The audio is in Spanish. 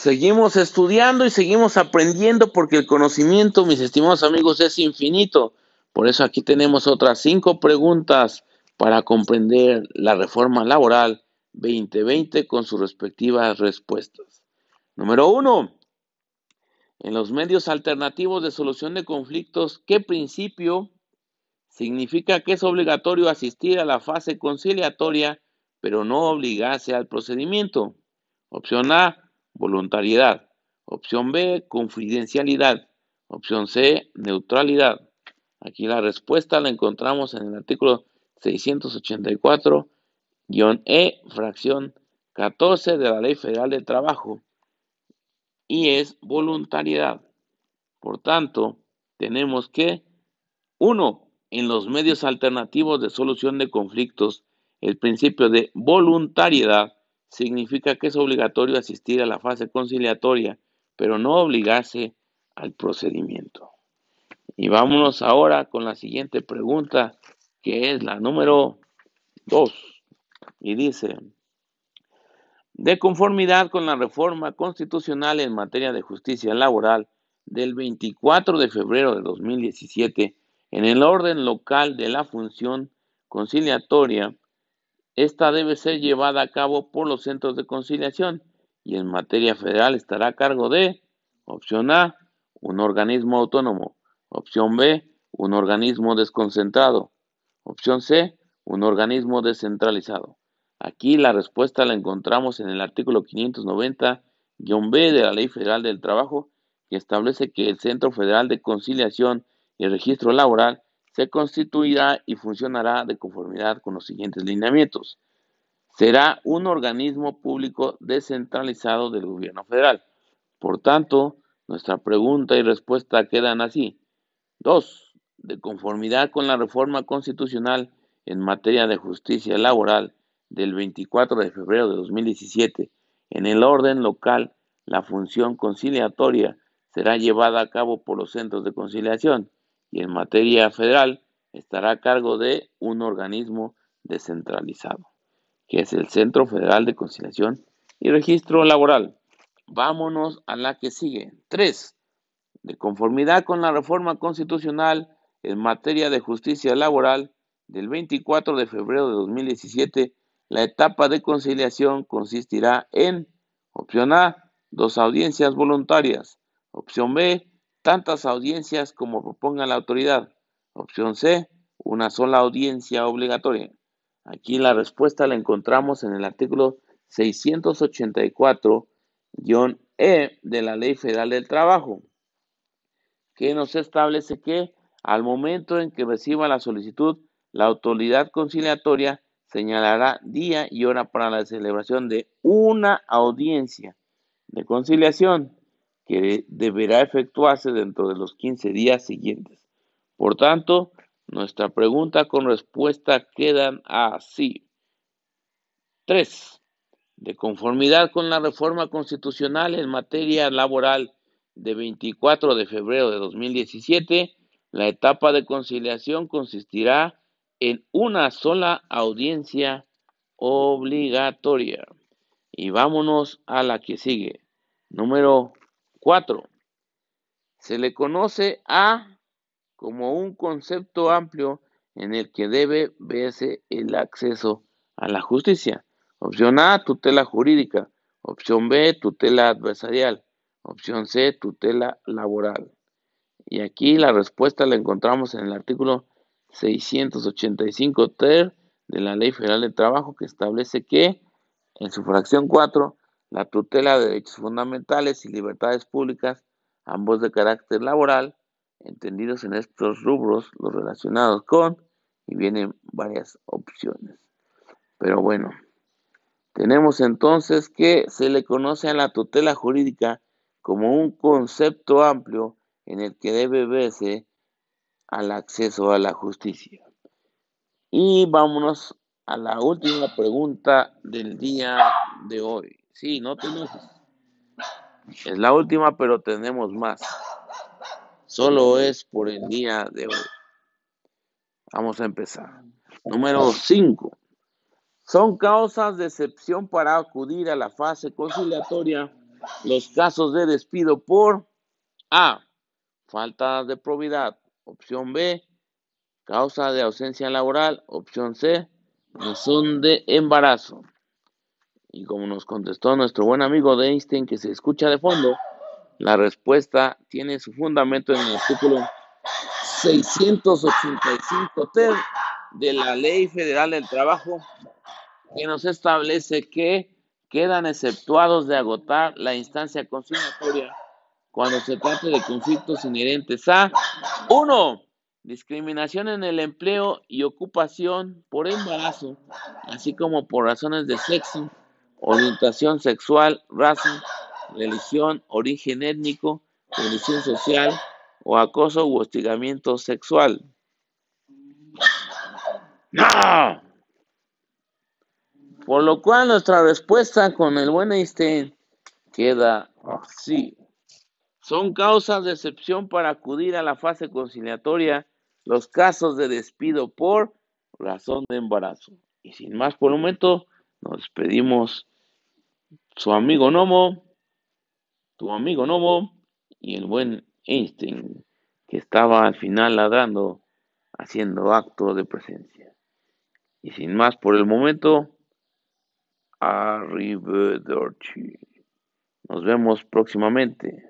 Seguimos estudiando y seguimos aprendiendo porque el conocimiento, mis estimados amigos, es infinito. Por eso aquí tenemos otras cinco preguntas para comprender la reforma laboral 2020 con sus respectivas respuestas. Número uno, en los medios alternativos de solución de conflictos, ¿qué principio significa que es obligatorio asistir a la fase conciliatoria, pero no obligarse al procedimiento? Opción A, voluntariedad. Opción B, confidencialidad. Opción C, neutralidad. Aquí la respuesta la encontramos en el artículo 684-E, fracción 14 de la Ley Federal del Trabajo, y es voluntariedad. Por tanto, tenemos que, uno, en los medios alternativos de solución de conflictos, el principio de voluntariedad significa que es obligatorio asistir a la fase conciliatoria, pero no obligarse al procedimiento. Y vámonos ahora con la siguiente pregunta, que es la número 2. Y dice, de conformidad con la reforma constitucional en materia de justicia laboral del 24 de febrero de 2017, en el orden local de la función conciliatoria, esta debe ser llevada a cabo por los centros de conciliación y en materia federal estará a cargo de, opción A, un organismo autónomo, opción B, un organismo desconcentrado, opción C, un organismo descentralizado. Aquí la respuesta la encontramos en el artículo 590-B de la Ley Federal del Trabajo, que establece que el Centro Federal de Conciliación y Registro Laboral se constituirá y funcionará de conformidad con los siguientes lineamientos. Será un organismo público descentralizado del gobierno federal. Por tanto, nuestra pregunta y respuesta quedan así. 2. De conformidad con la reforma constitucional en materia de justicia laboral del 24 de febrero de 2017, en el orden local, la función conciliatoria será llevada a cabo por los centros de conciliación y en materia federal estará a cargo de un organismo descentralizado, que es el Centro Federal de Conciliación y Registro Laboral. Vámonos a la que sigue. 3. De conformidad con la reforma constitucional en materia de justicia laboral del 24 de febrero de 2017, la etapa de conciliación consistirá en opción A, dos audiencias voluntarias, opción B, tantas audiencias como proponga la autoridad. Opción C, una sola audiencia obligatoria. Aquí la respuesta la encontramos en el artículo 684-E de la Ley Federal del Trabajo, que nos establece que al momento en que reciba la solicitud, la autoridad conciliatoria señalará día y hora para la celebración de una audiencia de conciliación que deberá efectuarse dentro de los 15 días siguientes. Por tanto, nuestra pregunta con respuesta quedan así. 3. De conformidad con la reforma constitucional en materia laboral de 24 de febrero de 2017, la etapa de conciliación consistirá en una sola audiencia obligatoria. Y vámonos a la que sigue. Número 4. Se le conoce a como un concepto amplio en el que debe verse el acceso a la justicia. Opción A, tutela jurídica. Opción B, tutela adversarial. Opción C, tutela laboral. Y aquí la respuesta la encontramos en el artículo 685 ter de la Ley Federal de Trabajo que establece que en su fracción 4 la tutela de derechos fundamentales y libertades públicas, ambos de carácter laboral, entendidos en estos rubros, los relacionados con, y vienen varias opciones. Pero bueno, tenemos entonces que se le conoce a la tutela jurídica como un concepto amplio en el que debe verse al acceso a la justicia. Y vámonos a la última pregunta del día de hoy. Sí, no te Es la última, pero tenemos más. Solo es por el día de hoy. Vamos a empezar. Número 5. Son causas de excepción para acudir a la fase conciliatoria los casos de despido por A. Falta de probidad. Opción B. Causa de ausencia laboral. Opción C. Razón de embarazo. Y como nos contestó nuestro buen amigo de Einstein que se escucha de fondo, la respuesta tiene su fundamento en el artículo 685 ter de la Ley Federal del Trabajo que nos establece que quedan exceptuados de agotar la instancia conciliatoria cuando se trate de conflictos inherentes a 1. Discriminación en el empleo y ocupación por embarazo, así como por razones de sexo, orientación sexual, raza, religión, origen étnico, condición social o acoso u hostigamiento sexual. ¡No! Por lo cual nuestra respuesta con el buen Einstein queda así. Son causas de excepción para acudir a la fase conciliatoria los casos de despido por razón de embarazo. Y sin más por un momento, nos despedimos su amigo Nomo, tu amigo Nomo y el buen Einstein, que estaba al final ladrando, haciendo acto de presencia. Y sin más por el momento, arrivederci. Nos vemos próximamente.